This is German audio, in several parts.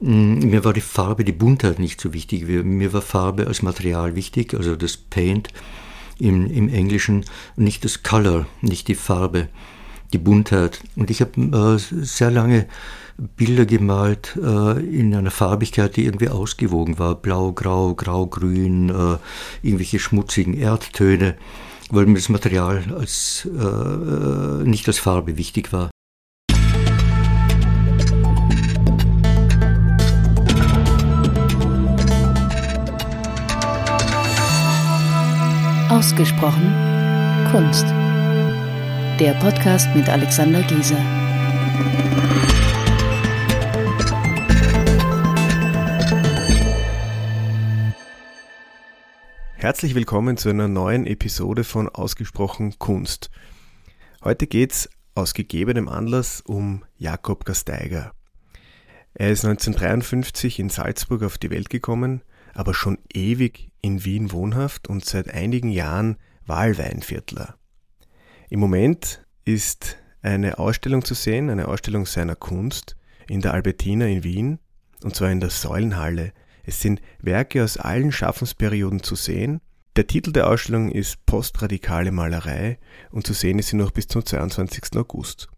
Mm, mir war die Farbe, die Buntheit nicht so wichtig. Mir war Farbe als Material wichtig, also das Paint im, im Englischen, nicht das Color, nicht die Farbe, die Buntheit. Und ich habe äh, sehr lange Bilder gemalt äh, in einer Farbigkeit, die irgendwie ausgewogen war. Blau, grau, grau, grün, äh, irgendwelche schmutzigen Erdtöne, weil mir das Material als, äh, äh, nicht als Farbe wichtig war. Ausgesprochen Kunst. Der Podcast mit Alexander Gieser. Herzlich willkommen zu einer neuen Episode von Ausgesprochen Kunst. Heute geht es aus gegebenem Anlass um Jakob Gasteiger. Er ist 1953 in Salzburg auf die Welt gekommen, aber schon ewig in Wien wohnhaft und seit einigen Jahren Wahlweinviertler. Im Moment ist eine Ausstellung zu sehen, eine Ausstellung seiner Kunst in der Albertina in Wien, und zwar in der Säulenhalle. Es sind Werke aus allen Schaffensperioden zu sehen. Der Titel der Ausstellung ist Postradikale Malerei und zu sehen ist sie noch bis zum 22. August.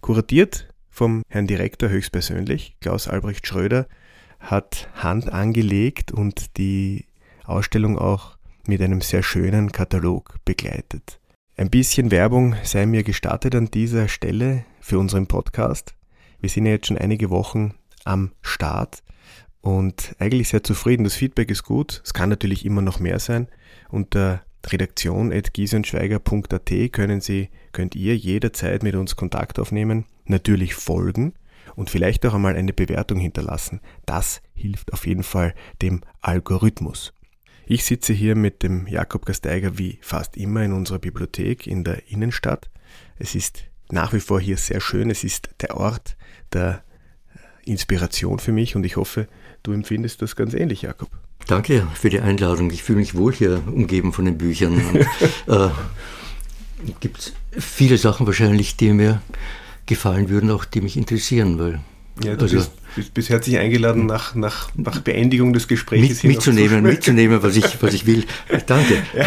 Kuratiert vom Herrn Direktor höchstpersönlich, Klaus Albrecht Schröder, hat Hand angelegt und die Ausstellung auch mit einem sehr schönen Katalog begleitet. Ein bisschen Werbung sei mir gestartet an dieser Stelle für unseren Podcast. Wir sind ja jetzt schon einige Wochen am Start und eigentlich sehr zufrieden. Das Feedback ist gut. Es kann natürlich immer noch mehr sein. Unter redaktion.giesenschweiger.at können Sie, könnt ihr jederzeit mit uns Kontakt aufnehmen, natürlich folgen und vielleicht auch einmal eine Bewertung hinterlassen. Das hilft auf jeden Fall dem Algorithmus. Ich sitze hier mit dem Jakob Gasteiger wie fast immer in unserer Bibliothek in der Innenstadt. Es ist nach wie vor hier sehr schön. Es ist der Ort der Inspiration für mich und ich hoffe, du empfindest das ganz ähnlich, Jakob. Danke für die Einladung. Ich fühle mich wohl hier umgeben von den Büchern. Äh, gibt viele Sachen wahrscheinlich, die mir gefallen würden, auch die mich interessieren, weil. Ja, du also, bist, bist, bist herzlich eingeladen, nach, nach, nach Beendigung des Gesprächs mit, mitzunehmen, mitzunehmen, was ich, was ich will. Danke. Ja.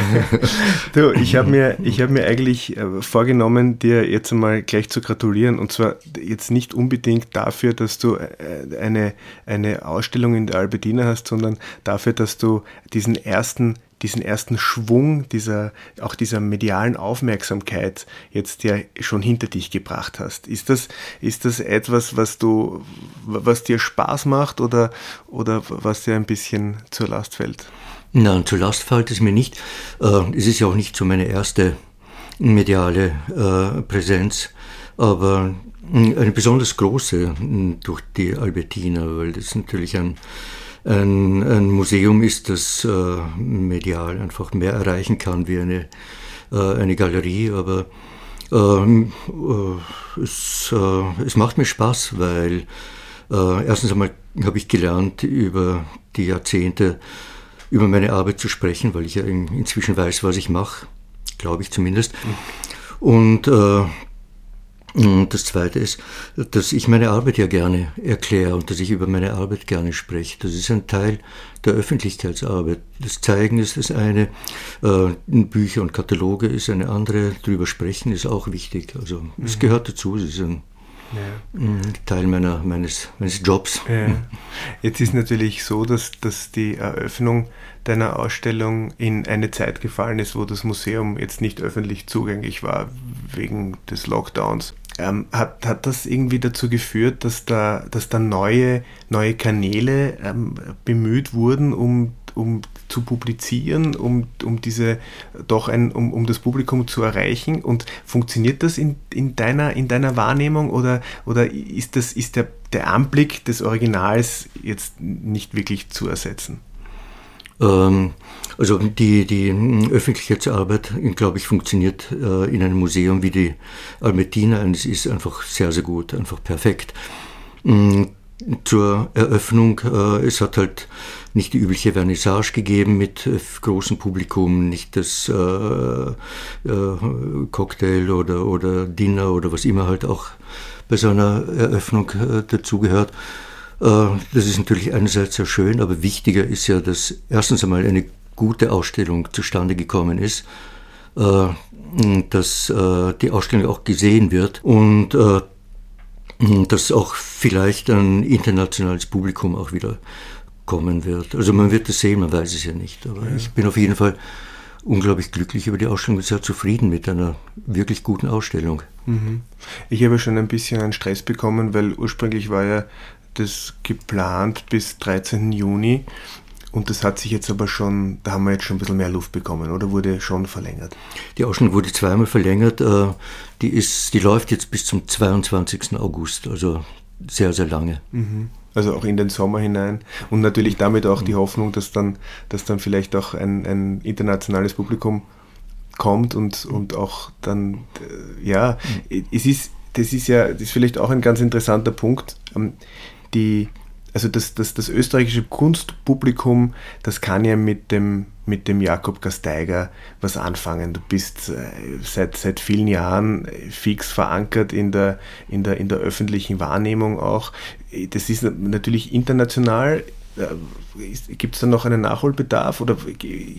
Du, ich habe mir, hab mir eigentlich äh, vorgenommen, dir jetzt einmal gleich zu gratulieren. Und zwar jetzt nicht unbedingt dafür, dass du äh, eine, eine Ausstellung in der Albertina hast, sondern dafür, dass du diesen ersten diesen ersten Schwung dieser, auch dieser medialen Aufmerksamkeit jetzt ja schon hinter dich gebracht hast. Ist das, ist das etwas, was du, was dir Spaß macht oder, oder was dir ein bisschen zur Last fällt? Nein, zur Last fällt es mir nicht. Äh, es ist ja auch nicht so meine erste mediale äh, Präsenz, aber eine besonders große durch die Albertina, weil das natürlich ein ein, ein Museum ist, das äh, medial einfach mehr erreichen kann wie eine, äh, eine Galerie, aber ähm, äh, es, äh, es macht mir Spaß, weil erstens einmal habe ich gelernt, über die Jahrzehnte über meine Arbeit zu sprechen, weil ich ja in, inzwischen weiß, was ich mache, glaube ich zumindest. Und äh, und das Zweite ist, dass ich meine Arbeit ja gerne erkläre und dass ich über meine Arbeit gerne spreche. Das ist ein Teil der Öffentlichkeitsarbeit. Das Zeigen ist das eine, äh, Bücher und Kataloge ist eine andere, darüber sprechen ist auch wichtig. Also es mhm. gehört dazu, es ist ein. Teil meiner, meines, meines Jobs. Jetzt ist natürlich so, dass, dass die Eröffnung deiner Ausstellung in eine Zeit gefallen ist, wo das Museum jetzt nicht öffentlich zugänglich war wegen des Lockdowns. Ähm, hat, hat das irgendwie dazu geführt, dass da, dass da neue, neue Kanäle ähm, bemüht wurden, um, um zu publizieren, um, um diese doch ein, um, um das Publikum zu erreichen? Und funktioniert das in, in, deiner, in deiner Wahrnehmung oder, oder ist, das, ist der, der Anblick des Originals jetzt nicht wirklich zu ersetzen? Ähm, also die, die Öffentlichkeitsarbeit, glaube ich, funktioniert äh, in einem Museum wie die Almetina und es ist einfach sehr, sehr gut, einfach perfekt. Mm, zur Eröffnung, äh, es hat halt nicht die übliche Vernissage gegeben mit äh, großem Publikum, nicht das Cocktail oder, oder Dinner oder was immer halt auch bei so einer Eröffnung dazugehört. Das ist natürlich einerseits sehr schön, aber wichtiger ist ja, dass erstens einmal eine gute Ausstellung zustande gekommen ist, dass die Ausstellung auch gesehen wird und dass auch vielleicht ein internationales Publikum auch wieder kommen wird. Also man wird es sehen, man weiß es ja nicht. Aber ja. ich bin auf jeden Fall unglaublich glücklich über die Ausstellung und sehr zufrieden mit einer wirklich guten Ausstellung. Mhm. Ich habe schon ein bisschen einen Stress bekommen, weil ursprünglich war ja das geplant bis 13. Juni und das hat sich jetzt aber schon, da haben wir jetzt schon ein bisschen mehr Luft bekommen, oder wurde schon verlängert? Die Ausstellung wurde zweimal verlängert. Äh, die, ist, die läuft jetzt bis zum 22. August, also sehr, sehr lange. Mhm. Also auch in den Sommer hinein. Und natürlich damit auch die Hoffnung, dass dann, dass dann vielleicht auch ein, ein internationales Publikum kommt und, und auch dann, äh, ja, mhm. es ist, das ist ja, das ist vielleicht auch ein ganz interessanter Punkt. Ähm, die, also das, das, das österreichische Kunstpublikum, das kann ja mit dem, mit dem Jakob Gasteiger was anfangen. Du bist äh, seit, seit vielen Jahren fix verankert in der, in, der, in der öffentlichen Wahrnehmung auch. Das ist natürlich international. Äh, Gibt es da noch einen Nachholbedarf oder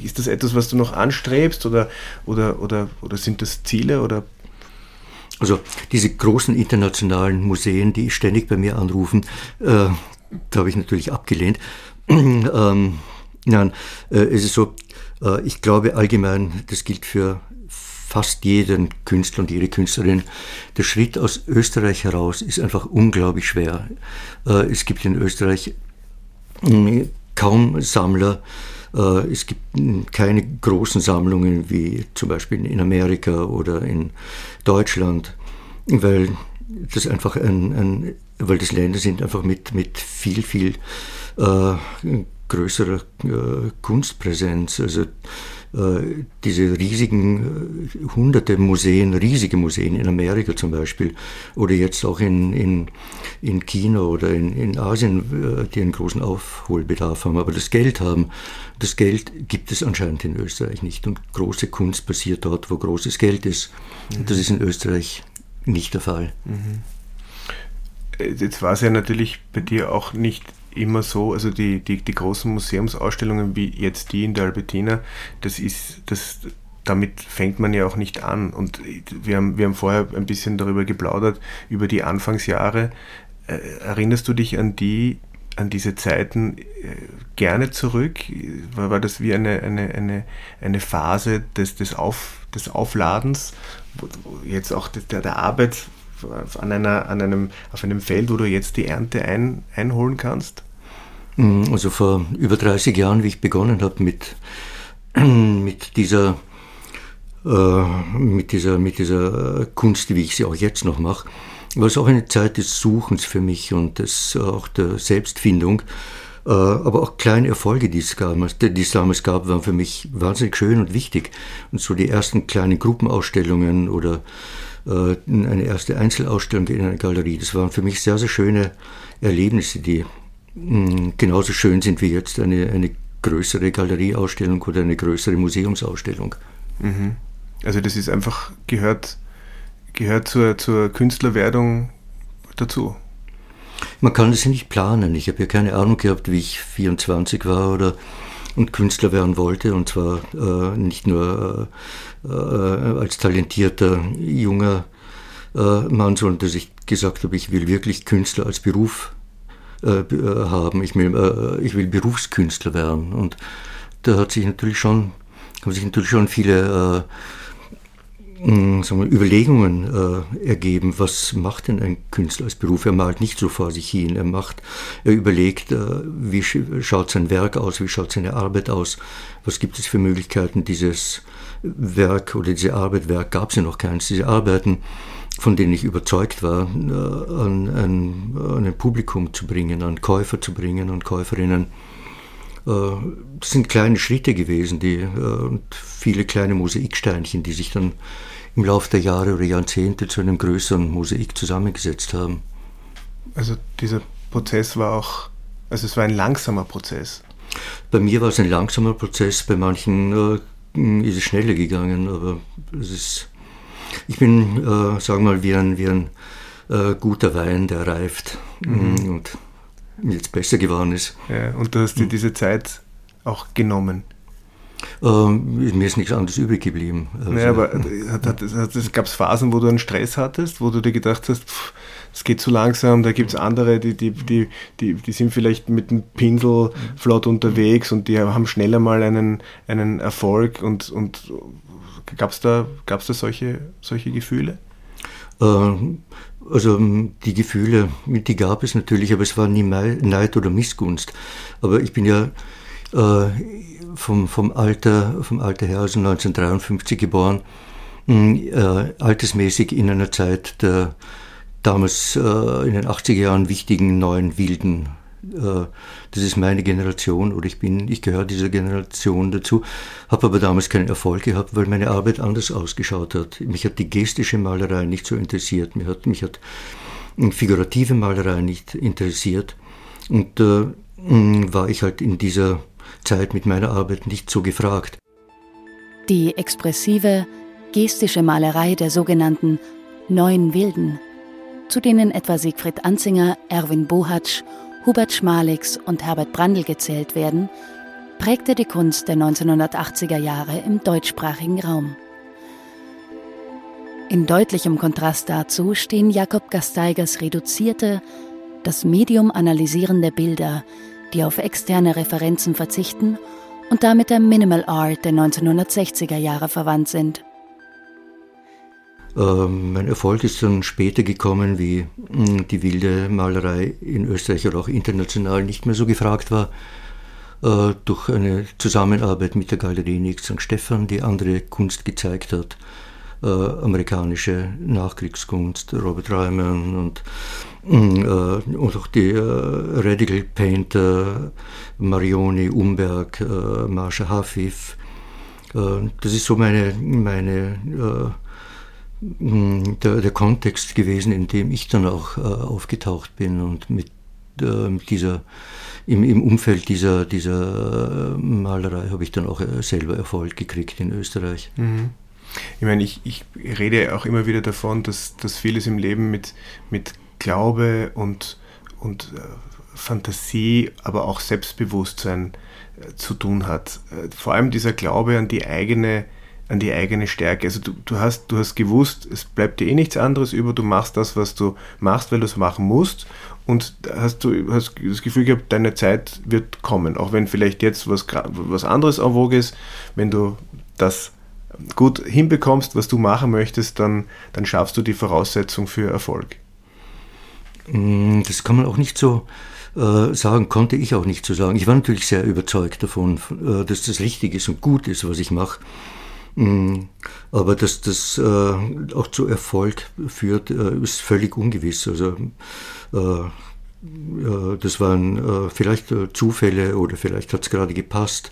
ist das etwas, was du noch anstrebst oder, oder, oder, oder sind das Ziele oder also diese großen internationalen Museen, die ständig bei mir anrufen, äh, habe ich natürlich abgelehnt. ähm, nein, äh, es ist so, äh, ich glaube allgemein, das gilt für fast jeden Künstler und jede Künstlerin. Der Schritt aus Österreich heraus ist einfach unglaublich schwer. Äh, es gibt in Österreich äh, kaum Sammler. Äh, es gibt keine großen Sammlungen wie zum Beispiel in Amerika oder in Deutschland, weil das einfach ein, ein weil das Länder sind einfach mit, mit viel, viel äh, größerer äh, Kunstpräsenz. Also äh, diese riesigen, äh, hunderte Museen, riesige Museen in Amerika zum Beispiel oder jetzt auch in, in, in China oder in, in Asien, äh, die einen großen Aufholbedarf haben, aber das Geld haben. Das Geld gibt es anscheinend in Österreich nicht und große Kunst passiert dort, wo großes Geld ist. Mhm. Das ist in Österreich nicht der Fall. Mhm. Jetzt war es ja natürlich bei dir auch nicht immer so, also die, die, die großen Museumsausstellungen wie jetzt die in der Albertina, das ist, das, damit fängt man ja auch nicht an. Und wir haben, wir haben vorher ein bisschen darüber geplaudert, über die Anfangsjahre. Äh, erinnerst du dich an die, an diese Zeiten äh, gerne zurück? War, war das wie eine, eine, eine, eine Phase des, des, Auf, des Aufladens, jetzt auch der, der Arbeit an einer, an einem, auf einem Feld, wo du jetzt die Ernte ein, einholen kannst? Mm, also vor über 30 Jahren, wie ich begonnen habe mit, mit dieser äh, mit dieser, mit dieser Kunst, wie ich sie auch jetzt noch mache, war es auch eine Zeit des Suchens für mich und des, auch der Selbstfindung. Äh, aber auch kleine Erfolge, die es, gab, die es damals gab, waren für mich wahnsinnig schön und wichtig. Und so die ersten kleinen Gruppenausstellungen oder äh, eine erste Einzelausstellung in einer Galerie. Das waren für mich sehr, sehr schöne Erlebnisse, die mm, genauso schön sind wie jetzt eine, eine größere Galerieausstellung oder eine größere Museumsausstellung. Mhm. Also das ist einfach, gehört, gehört zur, zur Künstlerwerdung dazu. Man kann das ja nicht planen. Ich habe ja keine Ahnung gehabt, wie ich 24 war oder und Künstler werden wollte, und zwar äh, nicht nur äh, äh, als talentierter junger äh, Mann, sondern dass ich gesagt habe, ich will wirklich Künstler als Beruf äh, haben, ich will, ich will Berufskünstler werden. Und da hat sich natürlich schon, haben sich natürlich schon viele sagen wir, Überlegungen äh, ergeben, was macht denn ein Künstler als Beruf? Er malt nicht so vor sich hin, er macht, er überlegt, äh, wie schaut sein Werk aus, wie schaut seine Arbeit aus, was gibt es für Möglichkeiten, dieses Werk oder diese Arbeit, Werk gab es ja noch keins, diese Arbeiten, von denen ich überzeugt war, äh, an, an, an ein Publikum zu bringen, an Käufer zu bringen und Käuferinnen. Äh, das sind kleine Schritte gewesen die, äh, und viele kleine Mosaiksteinchen, die sich dann im Laufe der Jahre oder Jahrzehnte zu einem größeren Mosaik zusammengesetzt haben. Also dieser Prozess war auch, also es war ein langsamer Prozess. Bei mir war es ein langsamer Prozess, bei manchen äh, ist es schneller gegangen, aber es ist, ich bin, äh, sagen wir mal, wie ein, wie ein äh, guter Wein, der reift. Mhm. Und jetzt besser geworden ist. Ja, und du hast dir hm. diese Zeit auch genommen. Ähm, mir ist nichts anderes übrig geblieben. Also, naja, aber gab es Phasen, wo du einen Stress hattest, wo du dir gedacht hast, es geht zu langsam, da gibt es andere, die, die, die, die, die sind vielleicht mit dem Pinsel flott unterwegs und die haben schneller mal einen, einen Erfolg und, und gab es da, gab's da solche, solche Gefühle? Ähm, also die Gefühle, die gab es natürlich, aber es war nie Neid oder Missgunst. Aber ich bin ja äh, vom, vom, Alter, vom Alter her, also 1953 geboren, äh, altersmäßig in einer Zeit der damals äh, in den 80er Jahren wichtigen neuen Wilden. Äh, das ist meine Generation oder ich bin, ich gehöre dieser Generation dazu, habe aber damals keinen Erfolg gehabt, weil meine Arbeit anders ausgeschaut hat. Mich hat die gestische Malerei nicht so interessiert, mich hat, mich hat figurative Malerei nicht interessiert und äh, war ich halt in dieser Zeit mit meiner Arbeit nicht so gefragt. Die expressive, gestische Malerei der sogenannten Neuen Wilden zu denen etwa Siegfried Anzinger, Erwin Bohatsch, Hubert Schmalix und Herbert Brandl gezählt werden, prägte die Kunst der 1980er Jahre im deutschsprachigen Raum. In deutlichem Kontrast dazu stehen Jakob Gasteigers reduzierte, das Medium analysierende Bilder, die auf externe Referenzen verzichten und damit der Minimal Art der 1960er Jahre verwandt sind. Ähm, mein Erfolg ist dann später gekommen, wie hm, die wilde Malerei in Österreich oder auch international nicht mehr so gefragt war, äh, durch eine Zusammenarbeit mit der Galerie Nix St. Stephan, die andere Kunst gezeigt hat, äh, amerikanische Nachkriegskunst, Robert Ryman und, und auch die Radical Painter, Marioni, Umberg, Marsha Hafif. das ist so meine, meine der, der, Kontext gewesen, in dem ich dann auch äh, aufgetaucht bin und mit, äh, dieser, im, im, Umfeld dieser, dieser Malerei habe ich dann auch äh, selber Erfolg gekriegt in Österreich. Mhm. Ich meine, ich, ich rede auch immer wieder davon, dass, dass vieles im Leben mit, mit Glaube und, und äh, Fantasie, aber auch Selbstbewusstsein äh, zu tun hat. Äh, vor allem dieser Glaube an die eigene an die eigene Stärke. Also du, du, hast, du hast gewusst, es bleibt dir eh nichts anderes über, du machst das, was du machst, weil du es machen musst und hast du hast das Gefühl gehabt, deine Zeit wird kommen, auch wenn vielleicht jetzt was, was anderes en vogue ist, wenn du das gut hinbekommst, was du machen möchtest, dann, dann schaffst du die Voraussetzung für Erfolg. Mm, das kann man auch nicht so äh, sagen, konnte ich auch nicht so sagen. Ich war natürlich sehr überzeugt davon, äh, dass das richtig ist und gut ist, was ich mache. Mm, aber dass das äh, auch zu Erfolg führt, äh, ist völlig ungewiss. Also das waren vielleicht Zufälle oder vielleicht hat es gerade gepasst.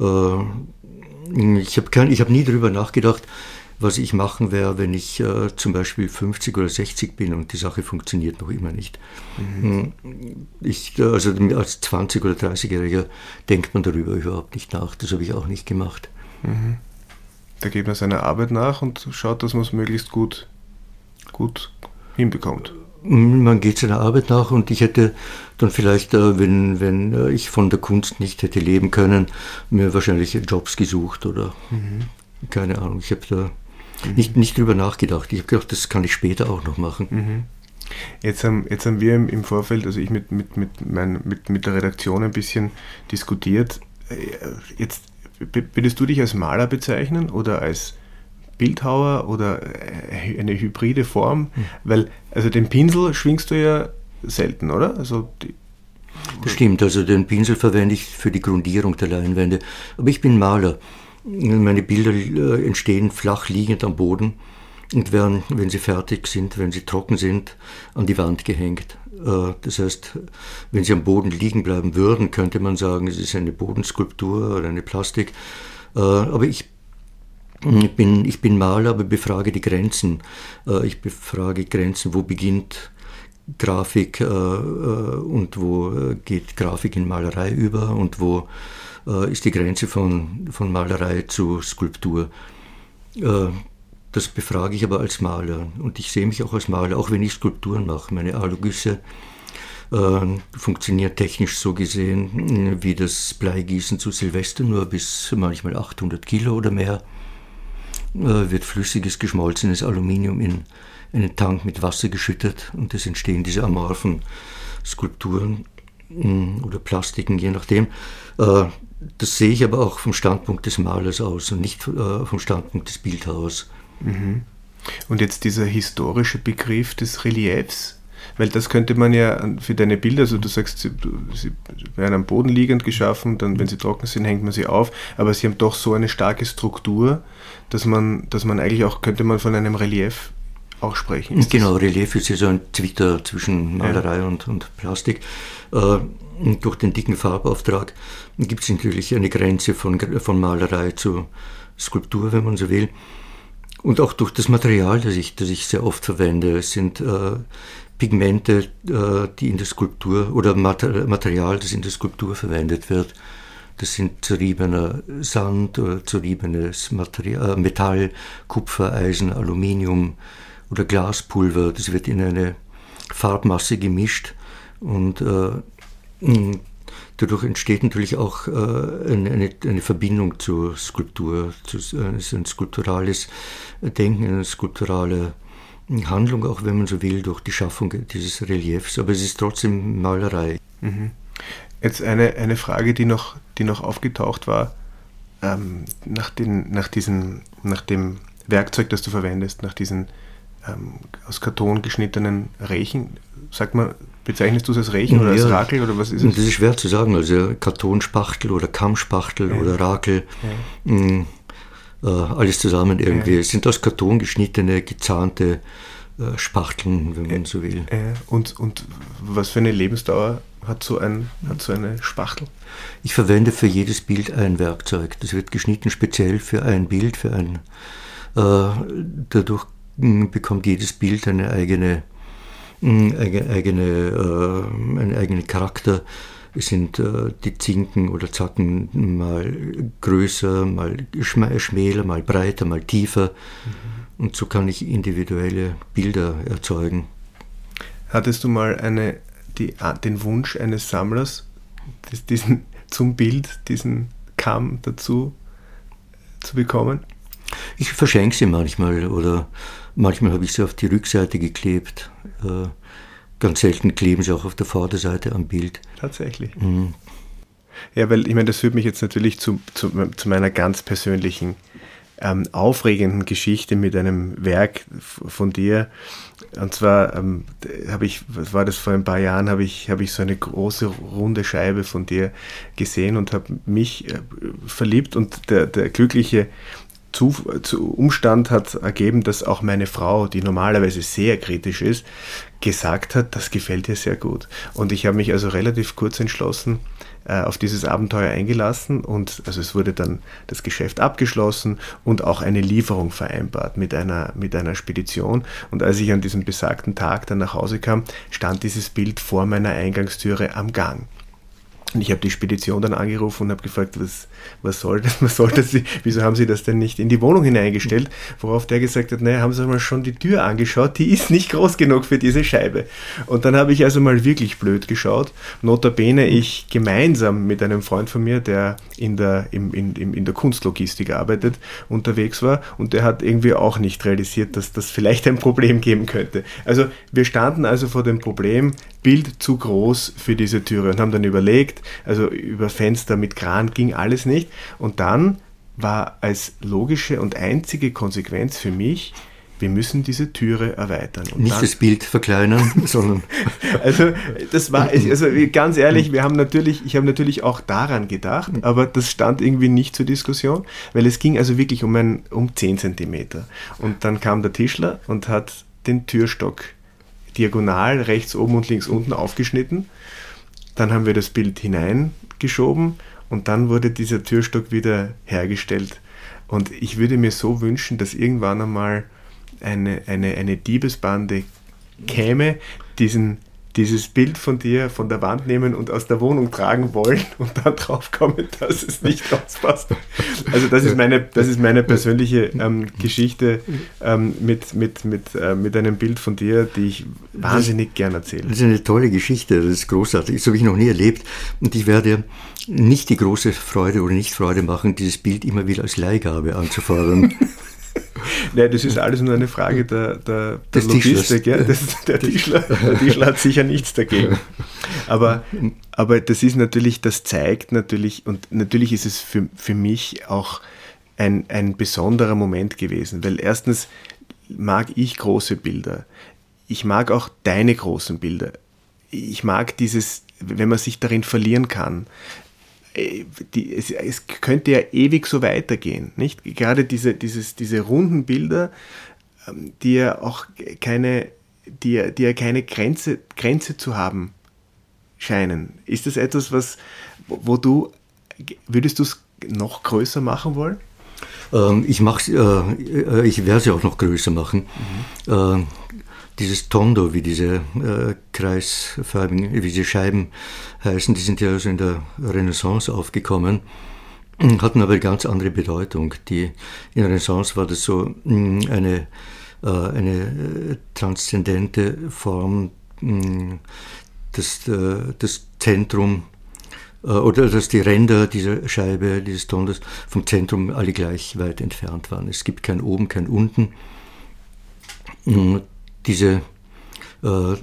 Ich habe hab nie darüber nachgedacht, was ich machen werde, wenn ich zum Beispiel 50 oder 60 bin und die Sache funktioniert noch immer nicht. Mhm. Mm, ich, also als 20- oder 30-Jähriger denkt man darüber überhaupt nicht nach. Das habe ich auch nicht gemacht. Mhm da geht man seiner Arbeit nach und schaut, dass man es möglichst gut, gut hinbekommt. Man geht seiner Arbeit nach und ich hätte dann vielleicht, äh, wenn, wenn äh, ich von der Kunst nicht hätte leben können, mir wahrscheinlich Jobs gesucht oder mhm. keine Ahnung. Ich habe da mhm. nicht, nicht drüber nachgedacht. Ich habe gedacht, das kann ich später auch noch machen. Mhm. Jetzt haben, jetzt haben wir im Vorfeld, also ich mit, mit, mit, mein, mit, mit der Redaktion ein bisschen diskutiert. Äh, jetzt Würdest du dich als Maler bezeichnen oder als Bildhauer oder äh, eine hybride Form? Hm. Weil, also den Pinsel schwingst du ja selten, oder? Also die, das stimmt, also den Pinsel verwende ich für die Grundierung der Leinwände. Aber ich bin Maler. Meine Bilder äh, entstehen flach liegend am Boden und werden, wenn sie fertig sind, wenn sie trocken sind, an die Wand gehängt. Äh, das heißt, wenn sie am Boden liegen bleiben würden, könnte man sagen, es ist eine Bodenskulptur oder eine Plastik. Äh, aber ich bin, ich bin Maler, aber befrage die Grenzen. Ich befrage Grenzen, wo beginnt Grafik und wo geht Grafik in Malerei über und wo ist die Grenze von, von Malerei zu Skulptur. Das befrage ich aber als Maler und ich sehe mich auch als Maler, auch wenn ich Skulpturen mache. Meine Alugüsse äh, funktioniert technisch so gesehen wie das Bleigießen zu Silvester, nur bis manchmal 800 Kilo oder mehr. Äh, wird flüssiges, geschmolzenes Aluminium in einen Tank mit Wasser geschüttet und es entstehen diese amorphen Skulpturen oder Plastiken, je nachdem. Äh, das sehe ich aber auch vom Standpunkt des Malers aus und nicht äh, vom Standpunkt des Bildhauers. Mhm. Und jetzt dieser historische Begriff des Reliefs, weil das könnte man ja für deine Bilder, also du sagst, sie, sie werden am Boden liegend geschaffen, dann wenn sie trocken sind, hängt man sie auf, aber sie haben doch so eine starke Struktur, dass man, dass man eigentlich auch, könnte man von einem Relief auch sprechen. Ist genau, Relief ist ja so ein Twitter zwischen Malerei ja. und, und Plastik. Äh, durch den dicken Farbauftrag gibt es natürlich eine Grenze von, von Malerei zu Skulptur, wenn man so will. Und auch durch das Material, das ich, das ich sehr oft verwende. Es sind äh, Pigmente, äh, die in der Skulptur oder Material, das in der Skulptur verwendet wird. Das sind zerriebener Sand oder zerriebenes Material, äh, Metall, Kupfer, Eisen, Aluminium oder Glaspulver. Das wird in eine Farbmasse gemischt und äh, Dadurch entsteht natürlich auch äh, eine, eine, Verbindung zur Skulptur. Es ist ein skulpturales Denken, eine skulpturale Handlung, auch wenn man so will, durch die Schaffung dieses Reliefs. Aber es ist trotzdem Malerei. Mhm. Jetzt eine, eine Frage, die noch, die noch aufgetaucht war. Ähm, nach, den, nach, diesen, nach dem Werkzeug, das du verwendest, nach diesen ähm, aus Karton geschnittenen Rechen, sag mal, Bezeichnest du es als Rechen oder als Rakel oder was ist es? Das ist schwer zu sagen. Also Kartonspachtel oder Kammspachtel ja. oder Rakel. Ja. Mh, mm, äh, alles zusammen irgendwie. Ja. Es sind aus Karton geschnittene, gezahnte äh, Spachteln, wenn man so will. Und, und was für eine Lebensdauer hat so, ein, hat so eine Spachtel? Ich verwende für jedes Bild ein Werkzeug. Das wird geschnitten speziell für ein Bild, für ein. Äh, dadurch mm, bekommt jedes Bild eine eigene eigene, äh, einen eigenen Charakter. Es sind äh, die Zinken oder Zacken mal größer, mal schmäler, mal breiter, mal tiefer. Mhm. Und so kann ich individuelle Bilder erzeugen. Hattest du mal eine, die, den Wunsch eines Sammlers, diesen, zum Bild diesen Kamm dazu zu bekommen? Ich verschenke sie manchmal oder manchmal habe ich sie auf die Rückseite geklebt. Äh, ganz selten kleben sie auch auf der Vorderseite am Bild. Tatsächlich. Mhm. Ja, weil ich meine, das führt mich jetzt natürlich zu, zu, zu meiner ganz persönlichen ähm, aufregenden Geschichte mit einem Werk von dir. Und zwar ähm, habe ich, was war das vor ein paar Jahren, habe ich, habe ich so eine große runde Scheibe von dir gesehen und habe mich äh, verliebt und der, der glückliche zu, zu Umstand hat ergeben, dass auch meine Frau, die normalerweise sehr kritisch ist, gesagt hat, das gefällt ihr sehr gut. Und ich habe mich also relativ kurz entschlossen, äh, auf dieses Abenteuer eingelassen und also es wurde dann das Geschäft abgeschlossen und auch eine Lieferung vereinbart mit einer, mit einer Spedition. Und als ich an diesem besagten Tag dann nach Hause kam, stand dieses Bild vor meiner Eingangstüre am Gang. Und ich habe die Spedition dann angerufen und habe gefragt, was, was soll das? Was soll das? Wieso haben Sie das denn nicht in die Wohnung hineingestellt? Worauf der gesagt hat, naja, haben Sie mal schon die Tür angeschaut, die ist nicht groß genug für diese Scheibe. Und dann habe ich also mal wirklich blöd geschaut. Notabene ich gemeinsam mit einem Freund von mir, der in der, im, in, in der Kunstlogistik arbeitet, unterwegs war und der hat irgendwie auch nicht realisiert, dass das vielleicht ein Problem geben könnte. Also wir standen also vor dem Problem, Bild zu groß für diese Türe und haben dann überlegt, also über Fenster mit Kran ging alles nicht. Und dann war als logische und einzige Konsequenz für mich, wir müssen diese Türe erweitern. Und Nicht dann, das Bild verkleinern, sondern. Also, das war, also ganz ehrlich, wir haben natürlich, ich habe natürlich auch daran gedacht, aber das stand irgendwie nicht zur Diskussion, weil es ging also wirklich um, ein, um 10 Zentimeter. Und dann kam der Tischler und hat den Türstock diagonal rechts oben und links unten aufgeschnitten. Dann haben wir das Bild hineingeschoben und dann wurde dieser Türstock wieder hergestellt. Und ich würde mir so wünschen, dass irgendwann einmal eine, eine, eine Diebesbande käme, diesen dieses Bild von dir von der Wand nehmen und aus der Wohnung tragen wollen und dann draufkommen, dass es nicht rauspasst. Also das ist meine, das ist meine persönliche ähm, Geschichte ähm, mit, mit, mit, äh, mit einem Bild von dir, die ich wahnsinnig das, gern erzähle. Das ist eine tolle Geschichte, das ist großartig, das habe ich noch nie erlebt und ich werde nicht die große Freude oder nicht Freude machen, dieses Bild immer wieder als Leihgabe anzufordern. Nein, das ist alles nur eine Frage der, der, der Logistik. Ja? Das, der, Tischler, der Tischler hat sicher nichts dagegen. Aber, aber das ist natürlich, das zeigt natürlich, und natürlich ist es für, für mich auch ein, ein besonderer Moment gewesen, weil erstens mag ich große Bilder. Ich mag auch deine großen Bilder. Ich mag dieses, wenn man sich darin verlieren kann. Äh, die, es, es, könnte ja ewig so weitergehen, nicht? Gerade diese, dieses, diese runden Bilder, ähm, die ja auch keine, die, die ja keine Grenze, Grenze zu haben scheinen. Ist das etwas, was, wo du, würdest du es noch größer machen wollen? Ähm, ich äh, äh ich werde es ja auch noch größer machen. Mhm. Äh, dieses Tondo, wie diese äh, kreisförmigen, wie diese Scheiben heißen, die sind ja also in der Renaissance aufgekommen, hatten aber eine ganz andere Bedeutung. Die, in der Renaissance war das so mm, eine, äh, eine äh, transzendente Form, mm, das, äh, das Zentrum äh, oder dass die Ränder dieser Scheibe, dieses Tondos vom Zentrum alle gleich weit entfernt waren. Es gibt kein Oben, kein Unten. Mm, diese äh,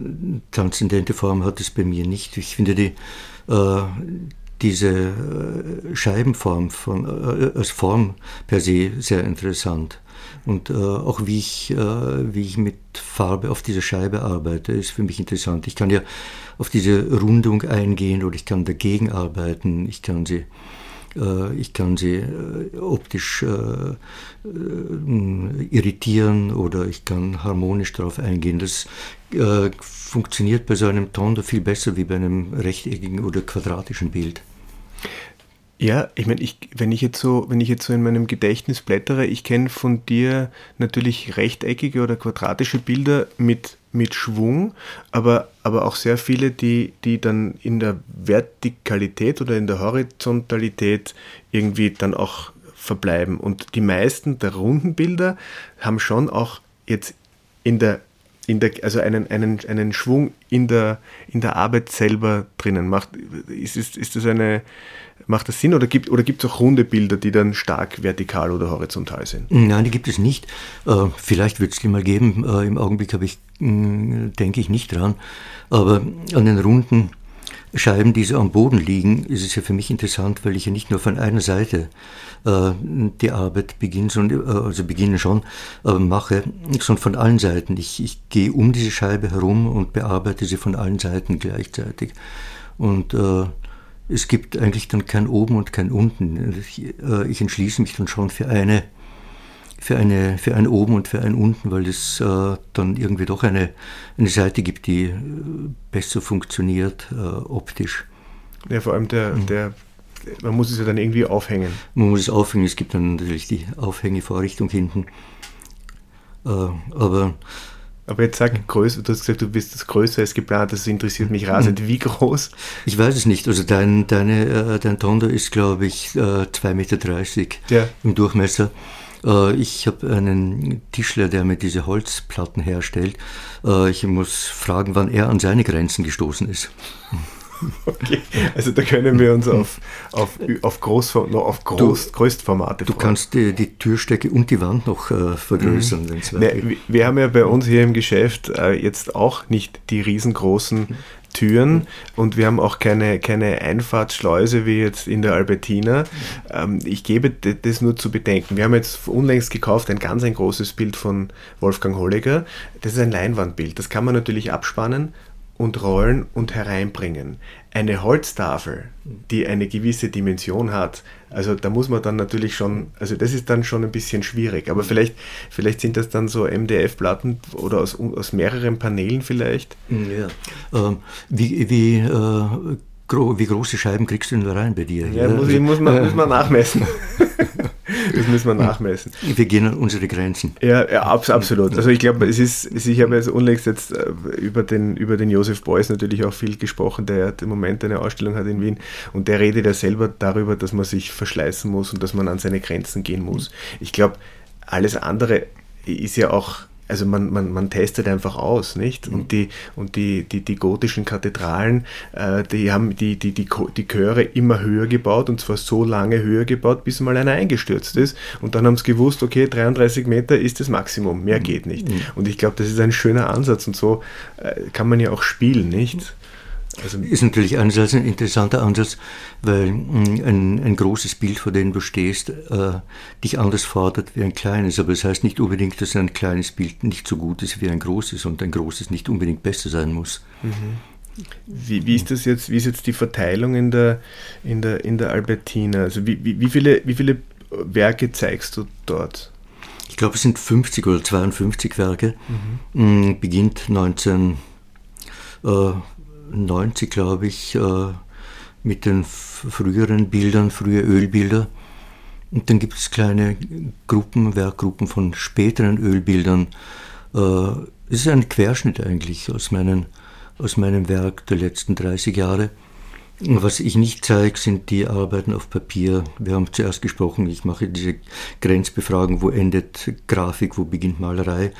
transzendente Form hat es bei mir nicht. Ich finde die, äh, diese äh, Scheibenform von, äh, als Form per se sehr interessant. Und äh, auch wie ich, äh, wie ich mit Farbe auf dieser Scheibe arbeite, ist für mich interessant. Ich kann ja auf diese Rundung eingehen oder ich kann dagegen arbeiten. Ich kann sie ich kann sie äh, optisch äh, irritieren oder ich kann harmonisch darauf eingehen. Das funktioniert bei so einem Ton viel besser wie bei einem rechteckigen oder quadratischen Bild. Ja, ich meine, ich, wenn ich so, wenn ich jetzt so in meinem Gedächtnis blättere, ich kenne von dir natürlich rechteckige oder quadratische Bilder mit, mit Schwung, aber, aber auch sehr viele, die, die dann in der Vertikalität oder in der Horizontalität irgendwie dann auch verbleiben. Und die meisten der runden Bilder haben schon auch jetzt in der in der, also einen, einen, einen Schwung in der, in der Arbeit selber drinnen. Macht, ist, ist, ist das eine, Macht das Sinn oder gibt oder es auch runde Bilder, die dann stark vertikal oder horizontal sind? Nein, die gibt es nicht. Äh, vielleicht wird es die mal geben. Äh, Im Augenblick habe ich, mm, denke ich nicht dran. Aber an den runden Scheiben, die so am Boden liegen, ist es ja für mich interessant, weil ich ja nicht nur von einer Seite äh, die Arbeit beginne, sondern, äh, also beginne schon, aber mache, sondern von allen Seiten. Ich, ich gehe um diese Scheibe herum und bearbeite sie von allen Seiten gleichzeitig. Und äh, es gibt eigentlich dann kein Oben und kein Unten. Ich, äh, ich entschließe mich dann schon für eine, für eine, für ein Oben und für ein Unten, weil es äh, dann irgendwie doch eine, eine Seite gibt, die äh, besser funktioniert äh, optisch. Ja, vor allem der, mhm. der, man muss es ja dann irgendwie aufhängen. Man muss es aufhängen, es gibt dann natürlich die Aufhängevorrichtung hinten. Äh, aber aber jetzt sag größer, du hast gesagt, du bist das größer als geplant, das interessiert mich rasend. Wie groß? Ich weiß es nicht. Also dein, deine, äh, dein Tondo ist, glaube ich, 2,30 äh, Meter ja. im Durchmesser. Äh, ich habe einen Tischler, der mir diese Holzplatten herstellt. Ich muss fragen, wann er an seine Grenzen gestoßen ist. Okay, also da können wir uns auf, auf, auf, Groß, auf Groß, du, Größtformate Du kannst die, die Türstecke und die Wand noch äh, vergrößern. Mhm. Nee, wir haben ja bei uns hier im Geschäft äh, jetzt auch nicht die riesengroßen Türen und wir haben auch keine, keine Einfahrtsschleuse wie jetzt in der Albertina. Ähm, ich gebe das nur zu bedenken. Wir haben jetzt unlängst gekauft ein ganz ein großes Bild von Wolfgang Holliger. Das ist ein Leinwandbild. Das kann man natürlich abspannen und rollen und hereinbringen. Eine Holztafel, die eine gewisse Dimension hat, also da muss man dann natürlich schon, also das ist dann schon ein bisschen schwierig, aber vielleicht, vielleicht sind das dann so MDF-Platten oder aus, aus mehreren Paneelen vielleicht. Ja. Ähm, wie, wie, äh, gro wie große Scheiben kriegst du denn da rein bei dir? Ja, muss, ich, muss, man, muss man nachmessen. das müssen wir nachmessen. Wir gehen an unsere Grenzen. Ja, ja absolut. Also ich glaube, es ist, ich habe jetzt unlängst jetzt äh, über den, über den Josef Beuys natürlich auch viel gesprochen, der im Moment eine Ausstellung hat in Wien und der redet ja selber darüber, dass man sich verschleißen muss und dass man an seine Grenzen gehen muss. Ich glaube, alles andere ist ja auch also man, man, man testet einfach aus, nicht? Und mhm. die, und die, die, die gotischen Kathedralen, äh, die haben die, die, die, die Chöre immer höher gebaut und zwar so lange höher gebaut, bis mal einer eingestürzt ist. Und dann haben sie gewusst, okay, 33 Meter ist das Maximum, mehr mhm. geht nicht. Mhm. Und ich glaube, das ist ein schöner Ansatz und so äh, kann man ja auch spielen, nicht? Also ist natürlich einerseits ein interessanter Ansatz, weil mm, ein, ein großes Bild, vor dem du stehst, äh, dich anders fordert wie ein kleines. Aber das heißt nicht unbedingt, dass ein kleines Bild nicht so gut ist wie ein großes und ein großes nicht unbedingt besser sein muss. Mhm. Wie, wie, ist das jetzt, wie ist jetzt die Verteilung in der, in der, in der Albertina? Also wie, wie, wie, viele, wie viele Werke zeigst du dort? Ich glaube, es sind 50 oder 52 Werke. Mhm. Mm, beginnt 19. Äh, 90, glaube ich, äh, mit den früheren Bildern, frühe Ölbilder. Und dann gibt es kleine Gruppen, Werkgruppen von späteren Ölbildern. Äh, es ist ein Querschnitt eigentlich aus, meinen, aus meinem Werk der letzten 30 Jahre. Was ich nicht zeige, sind die Arbeiten auf Papier. Wir haben zuerst gesprochen, ich mache diese Grenzbefragung, wo endet Grafik, wo beginnt Malerei.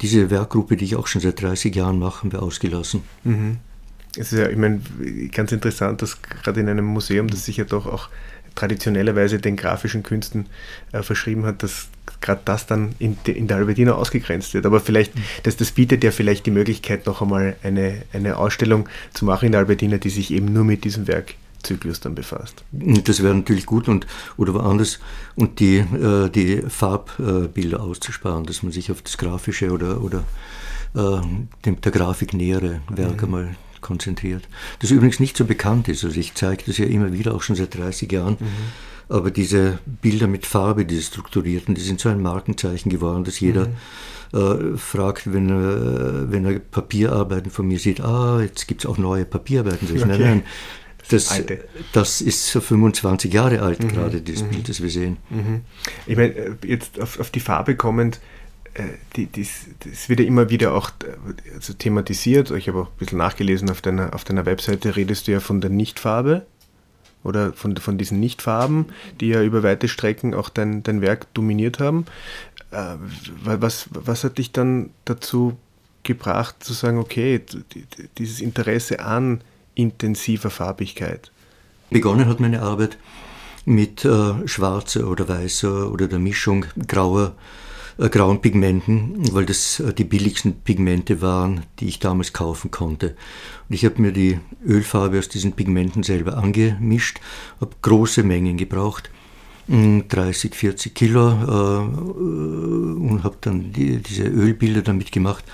Diese Werkgruppe, die ich auch schon seit 30 Jahren mache, haben wir ausgelassen. Mhm es ist ja, ich meine, ganz interessant, dass gerade in einem Museum, das sich ja doch auch traditionellerweise den grafischen Künsten äh, verschrieben hat, dass gerade das dann in, de, in, der Albertina ausgegrenzt wird. Aber vielleicht, mhm. das, das bietet ja vielleicht die Möglichkeit, noch einmal eine, eine Ausstellung zu machen in der Albertina, die sich eben nur mit diesem Werkzyklus dann befasst. Das wäre natürlich gut und oder woanders und die, äh, die Farbbilder auszusparen, dass man sich auf das Grafische oder, oder äh, dem, der Grafik nähere Werke mhm. mal konzentriert. Das übrigens nicht so bekannt ist. Also ich zeige das ja immer wieder, auch schon seit 30 Jahren. Mhm. Aber diese Bilder mit Farbe, diese strukturierten, die sind so ein Markenzeichen geworden, dass jeder mhm. äh, fragt, wenn er, wenn er Papierarbeiten von mir sieht, ah, jetzt gibt es auch neue Papierarbeiten. Okay. Nein, nein, das, das, ist so 25 Jahre alt, mhm. gerade dieses mhm. Bild, das wir sehen. Mhm. Ich meine, äh, jetzt auf, auf die Farbe kommend, die, dies, das wird ja immer wieder auch äh, also thematisiert. Ich habe auch ein bisschen nachgelesen auf deiner, auf deiner Webseite, redest du ja von der Nichtfarbe oder von, von diesen Nichtfarben, die ja über weite Strecken auch dein, dein Werk dominiert haben. Äh, was, was hat dich dann dazu gebracht zu sagen, okay, dieses Interesse an intensiver Farbigkeit? Begonnen hat meine Arbeit mit äh, schwarzer oder weißer oder der Mischung grauer äh, grauen Pigmenten, weil das äh, die billigsten Pigmente waren, die ich damals kaufen konnte. Und ich habe mir die Ölfarbe aus diesen Pigmenten selber angemischt, habe große Mengen gebraucht. 30, mm, 40 Kilo äh, und habe dann die, diese Ölbilder damit gemacht.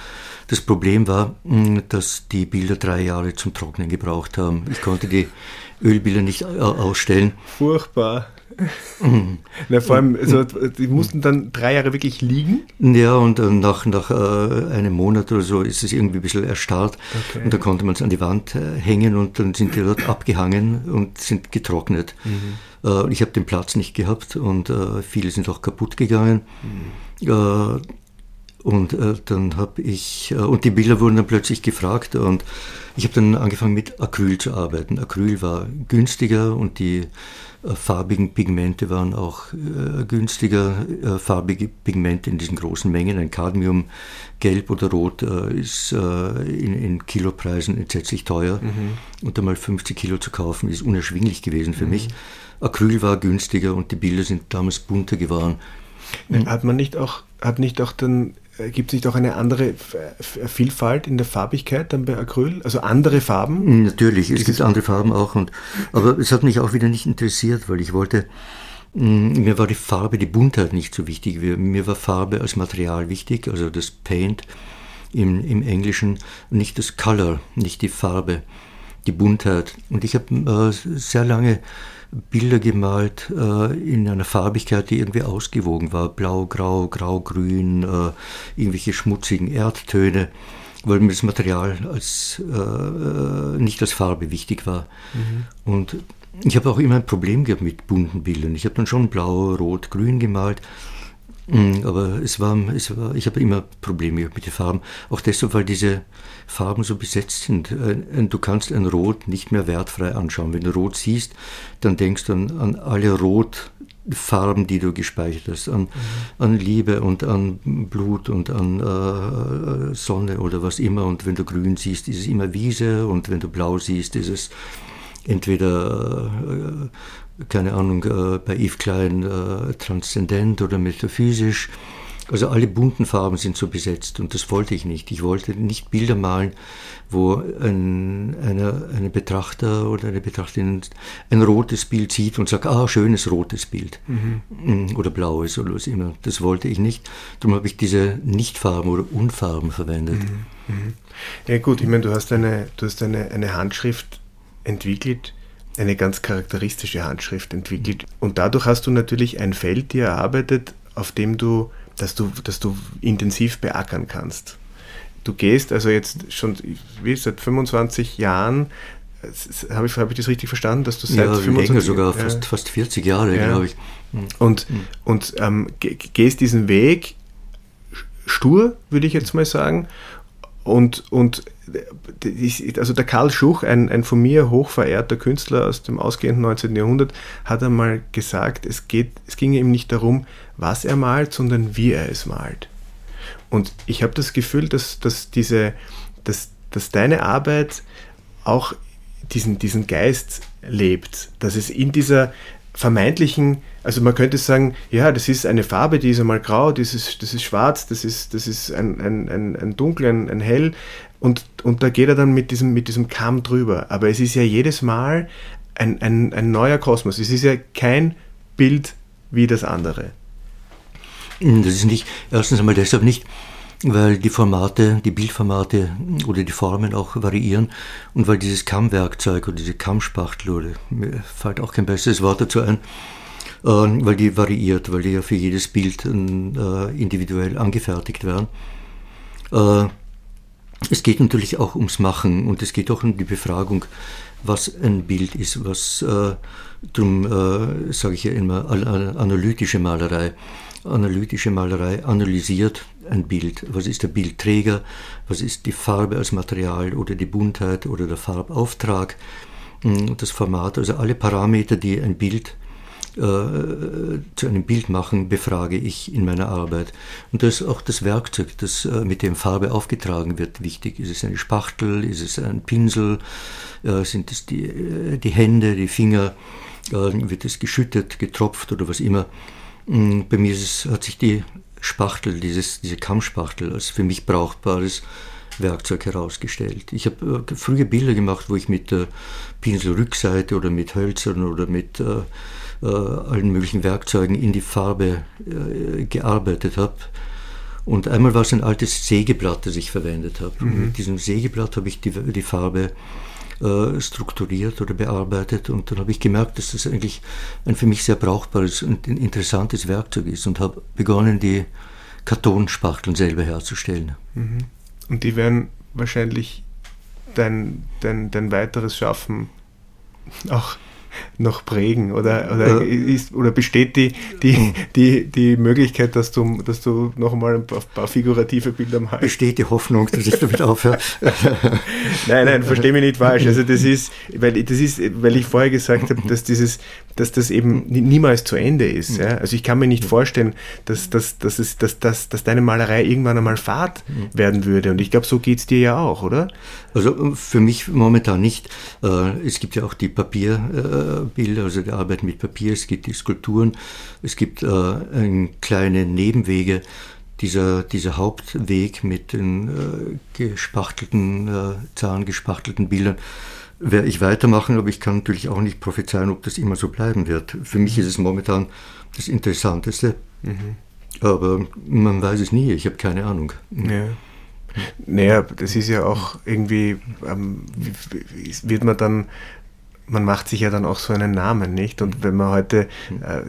Das Problem war, mm, dass die Bilder drei Jahre zum Trocknen gebraucht haben. Ich konnte die Ölbilder nicht ausstellen. Furchtbar. Na, vor allem, also, die mussten dann drei Jahre wirklich liegen? Ja, und äh, nach, nach äh, einem Monat oder so ist es irgendwie ein bisschen erstarrt. Okay. Und dann konnte man es an die Wand äh, hängen und dann sind die dort abgehangen und sind getrocknet. Mhm. Ich habe den Platz nicht gehabt und viele sind auch kaputt gegangen. Mhm. Äh, und dann habe ich, und die Bilder wurden dann plötzlich gefragt und ich habe dann angefangen mit Acryl zu arbeiten. Acryl war günstiger und die äh, farbigen Pigmente waren auch äh, günstiger. Äh, farbige Pigmente in diesen großen Mengen, ein Cadmium, Gelb oder Rot, äh, ist äh, in, in, Kilopreisen entsetzlich teuer. Mhm. Und einmal 50 Kilo zu kaufen, ist unerschwinglich gewesen für mhm. mich. Acryl war günstiger und die Bilder sind damals bunter geworden. Hat man nicht auch, hat nicht auch dann äh, Gibt es nicht auch eine andere Vielfalt in der Farbigkeit dann bei Acryl? Also andere Farben? Hm, natürlich, es gibt andere Farben auch. Und, aber es hat mich auch wieder nicht interessiert, weil ich wollte, hm, mir war die Farbe, die Buntheit nicht so wichtig. Mir war Farbe als Material wichtig, also das Paint im, im Englischen, nicht das Color, nicht die Farbe, die Buntheit. Und ich habe äh, sehr lange Bilder gemalt äh, in einer Farbigkeit, die irgendwie ausgewogen war. Blau, Grau, Grau, Grün, äh, irgendwelche schmutzigen Erdtöne, weil mir das Material als, äh, nicht als Farbe wichtig war. Mhm. Und ich habe auch immer ein Problem gehabt mit bunten Bildern. Ich habe dann schon blau, rot, grün gemalt. Mm, aber es war, es war, ich habe immer Probleme mit den Farben. Auch deshalb, weil diese Farben so besetzt sind. Du kannst ein Rot nicht mehr wertfrei anschauen. Wenn du Rot siehst, dann denkst du an, an alle Rotfarben, die du gespeichert hast, an, mhm. an Liebe und an Blut und an äh, Sonne oder was immer. Und wenn du grün siehst, ist es immer Wiese und wenn du blau siehst, ist es entweder äh, keine Ahnung, äh, bei Yves Klein äh, transzendent oder metaphysisch. Also alle bunten Farben sind so besetzt und das wollte ich nicht. Ich wollte nicht Bilder malen, wo ein, eine, eine Betrachter oder eine Betrachterin ein rotes Bild sieht und sagt, ah, schönes rotes Bild mhm. oder blaues oder was immer. Das wollte ich nicht. Darum habe ich diese Nichtfarben oder Unfarben verwendet. Mhm. Mhm. Ja gut, ich meine, du hast eine, du hast eine, eine Handschrift entwickelt, eine ganz charakteristische Handschrift entwickelt. Und dadurch hast du natürlich ein Feld dir erarbeitet, auf dem du, dass du, dass du intensiv beackern kannst. Du gehst also jetzt schon wie, seit 25 Jahren, habe ich, hab ich das richtig verstanden, dass du seit ja, 25 länger sogar, fast, fast 40 Jahre, ja. glaube ich. Und, mhm. und ähm, gehst diesen Weg stur, würde ich jetzt mal sagen, und, und also der Karl Schuch, ein, ein von mir hochverehrter Künstler aus dem ausgehenden 19. Jahrhundert, hat einmal gesagt, es, geht, es ging ihm nicht darum, was er malt, sondern wie er es malt. Und ich habe das Gefühl, dass, dass, diese, dass, dass deine Arbeit auch diesen, diesen Geist lebt, dass es in dieser vermeintlichen, also man könnte sagen, ja, das ist eine Farbe, die ist einmal grau, das ist, das ist schwarz, das ist, das ist ein, ein, ein, ein dunkel, ein, ein hell und, und da geht er dann mit diesem, mit diesem Kamm drüber. Aber es ist ja jedes Mal ein, ein, ein neuer Kosmos. Es ist ja kein Bild wie das andere. Das ist nicht, erstens einmal deshalb nicht, weil die Formate, die Bildformate oder die Formen auch variieren und weil dieses Kammwerkzeug oder diese Kammspachtel, oder mir fällt auch kein besseres Wort dazu ein, weil die variiert, weil die ja für jedes Bild äh, individuell angefertigt werden. Äh, es geht natürlich auch ums Machen und es geht auch um die Befragung, was ein Bild ist, was, äh, darum äh, sage ich ja immer, analytische Malerei analytische Malerei analysiert ein Bild. Was ist der Bildträger? Was ist die Farbe als Material oder die Buntheit oder der Farbauftrag? Hm, das Format, also alle Parameter, die ein Bild äh, zu einem Bild machen, befrage ich in meiner Arbeit. Und da ist auch das Werkzeug, das äh, mit dem Farbe aufgetragen wird, wichtig. Ist es eine Spachtel? Ist es ein Pinsel? Äh, sind es die, äh, die Hände, die Finger? Äh, wird es geschüttet, getropft oder was immer? Mm, bei mir es, hat sich die Spachtel, dieses, diese Kammspachtel, als für mich brauchbares Werkzeug herausgestellt. Ich habe äh, frühe Bilder gemacht, wo ich mit der Pinselrückseite oder mit Hölzern oder mit äh, äh, allen möglichen Werkzeugen in die Farbe äh, gearbeitet habe. Und einmal war es ein altes Sägeblatt, das ich verwendet habe. Mhm. Mit diesem Sägeblatt habe ich die, die Farbe äh, strukturiert oder bearbeitet. Und dann habe ich gemerkt, dass das eigentlich ein für mich sehr brauchbares und interessantes Werkzeug ist und habe begonnen, die Kartonspachteln selber herzustellen. Mhm. Und die werden wahrscheinlich dein, dein, dein weiteres Schaffen auch noch prägen? Oder, oder, ist, oder besteht die, die, die, die Möglichkeit, dass du, dass du noch einmal ein paar, paar figurative Bilder malst? Besteht die Hoffnung, dass ich damit aufhöre? nein, nein, verstehe mich nicht falsch. Also das ist, weil, das ist, weil ich vorher gesagt habe, dass, dieses, dass das eben niemals zu Ende ist. Ja? Also ich kann mir nicht vorstellen, dass, dass, dass, es, dass, dass, dass deine Malerei irgendwann einmal Fahrt werden würde. Und ich glaube, so geht es dir ja auch, oder? Also für mich momentan nicht. Äh, es gibt ja auch die Papierbilder, also die Arbeit mit Papier, es gibt die Skulpturen, es gibt äh, kleine Nebenwege. Dieser, dieser Hauptweg mit den äh, gespachtelten, zahngespachtelten Bildern werde ich weitermachen, aber ich kann natürlich auch nicht prophezeien, ob das immer so bleiben wird. Für mich ist es momentan das Interessanteste. Mhm. Aber man weiß es nie, ich habe keine Ahnung. Ja. Naja, das ist ja auch irgendwie, ähm, wird man dann, man macht sich ja dann auch so einen Namen, nicht? Und wenn man heute äh,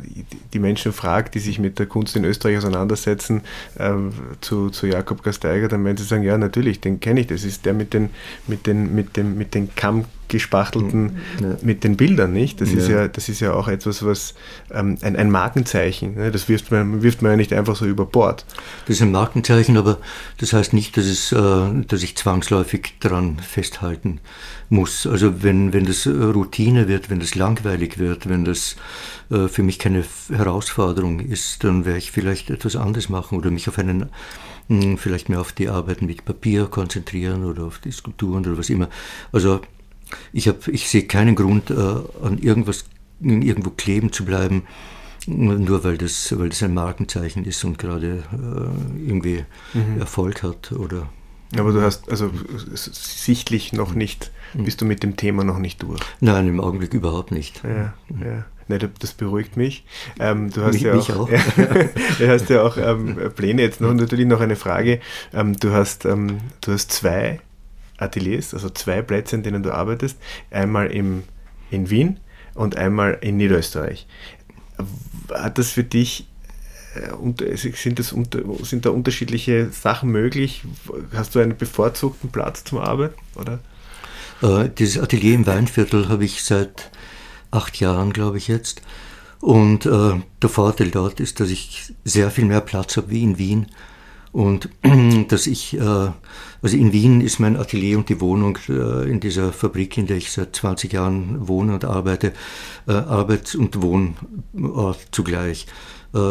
die Menschen fragt, die sich mit der Kunst in Österreich auseinandersetzen, äh, zu, zu Jakob Gasteiger, dann werden sie sagen, ja, natürlich, den kenne ich, das ist der mit den, mit den, mit dem, mit den Kamm gespachtelten ja. mit den Bildern, nicht? Das, ja. Ist ja, das ist ja auch etwas, was ähm, ein, ein, Markenzeichen, ne? das wirft man, wirft man ja nicht einfach so über Bord. Das ist ein Markenzeichen, aber das heißt nicht, dass, es, äh, dass ich zwangsläufig daran festhalten muss. Also wenn, wenn das Routine wird, wenn das langweilig wird, wenn das äh, für mich keine Herausforderung ist, dann werde ich vielleicht etwas anderes machen oder mich auf einen hm, vielleicht mehr auf die Arbeiten mit Papier konzentrieren oder auf die Skulpturen oder was immer. Also ich, hab, ich sehe keinen Grund, äh, an irgendwas irgendwo kleben zu bleiben, nur weil das, weil das ein Markenzeichen ist und gerade äh, irgendwie mhm. Erfolg hat oder aber du hast also sichtlich noch nicht, mhm. bist du mit dem Thema noch nicht durch? Nein, im Augenblick überhaupt nicht. Ja, ja. Nee, das beruhigt mich. Ähm, du hast mich, ja auch, auch. du hast ja auch ähm, Pläne. Jetzt noch natürlich noch eine Frage. Ähm, du, hast, ähm, du hast zwei Ateliers, also zwei Plätze, in denen du arbeitest. Einmal im, in Wien und einmal in Niederösterreich. Hat das für dich äh, sind, das, sind da unterschiedliche Sachen möglich? Hast du einen bevorzugten Platz zum Arbeiten? Oder? Äh, dieses Atelier im Weinviertel habe ich seit acht Jahren, glaube ich jetzt. Und äh, der Vorteil dort ist, dass ich sehr viel mehr Platz habe wie in Wien. Und dass ich, äh, also in Wien ist mein Atelier und die Wohnung äh, in dieser Fabrik, in der ich seit 20 Jahren wohne und arbeite, äh, Arbeits- und Wohnort zugleich.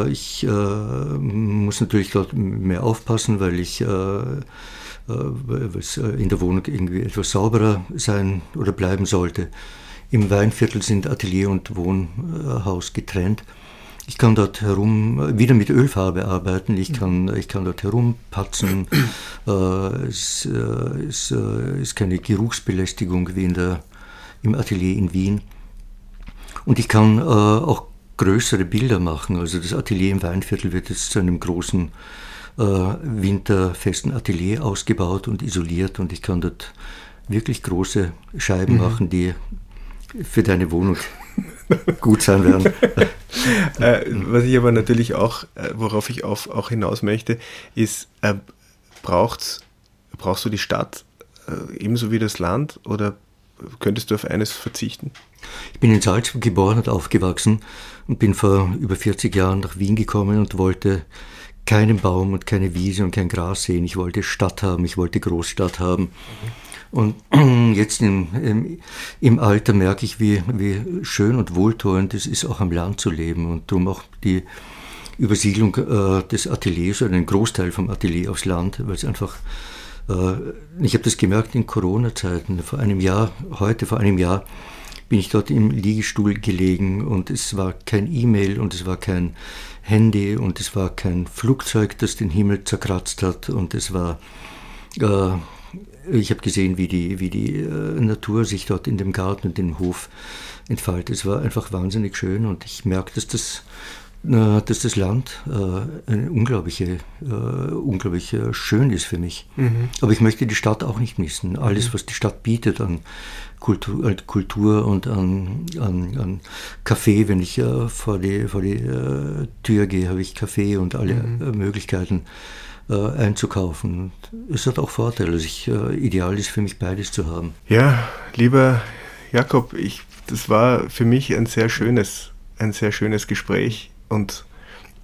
Ich muss natürlich dort mehr aufpassen, weil ich in der Wohnung irgendwie etwas sauberer sein oder bleiben sollte. Im Weinviertel sind Atelier und Wohnhaus getrennt. Ich kann dort herum wieder mit Ölfarbe arbeiten, ich kann, ich kann dort herumpatzen. äh, es äh, ist, äh, ist keine Geruchsbelästigung wie in der, im Atelier in Wien. Und ich kann äh, auch größere Bilder machen. Also das Atelier im Weinviertel wird jetzt zu einem großen winterfesten Atelier ausgebaut und isoliert und ich kann dort wirklich große Scheiben mhm. machen, die für deine Wohnung gut sein werden. äh, was ich aber natürlich auch, äh, worauf ich auf, auch hinaus möchte, ist, äh, braucht's, brauchst du die Stadt äh, ebenso wie das Land oder könntest du auf eines verzichten? Ich bin in Salzburg geboren und aufgewachsen und bin vor über 40 Jahren nach Wien gekommen und wollte keinen Baum und keine Wiese und kein Gras sehen. Ich wollte Stadt haben, ich wollte Großstadt haben. Und jetzt im, im, im, Alter merke ich, wie, wie schön und wohltuend es ist, auch am Land zu leben. Und darum auch die Übersiedlung äh, des Ateliers oder einen Großteil vom Atelier aufs Land, weil es einfach, äh, ich habe das gemerkt in Corona-Zeiten, vor einem Jahr, heute vor einem Jahr, bin ich dort im Liegestuhl gelegen und es war kein E-Mail und es war kein Handy und es war kein Flugzeug, das den Himmel zerkratzt hat. Und es war, äh, ich habe gesehen, wie die, wie die äh, Natur sich dort in dem Garten und dem Hof entfaltet. Es war einfach wahnsinnig schön und ich merke, dass das dass das Land äh, eine unglaubliche, äh, unglaublich äh, schön ist für mich. Mhm. Aber ich möchte die Stadt auch nicht missen. Alles, mhm. was die Stadt bietet an Kultur, an Kultur und an, an, an Kaffee, wenn ich äh, vor die, vor die äh, Tür gehe, habe ich Kaffee und alle mhm. Äh, Möglichkeiten einzukaufen. Und es hat auch Vorteile. Also ich, ideal ist für mich beides zu haben. Ja, lieber Jakob, ich, das war für mich ein sehr schönes, ein sehr schönes Gespräch und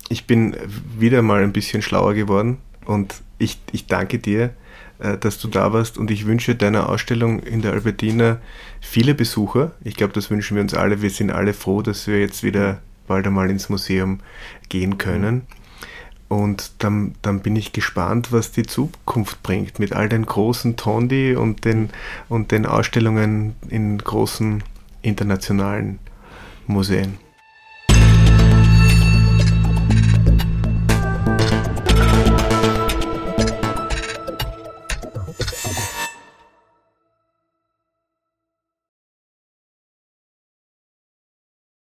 ich bin wieder mal ein bisschen schlauer geworden und ich, ich danke dir, äh, dass du da warst und ich wünsche deiner Ausstellung in der Albertina viele Besucher. Ich glaube, das wünschen wir uns alle. Wir sind alle froh, dass wir jetzt wieder bald einmal ins Museum gehen können. Und dann, dann bin ich gespannt, was die Zukunft bringt mit all den großen Tondi und den, und den Ausstellungen in großen internationalen Museen.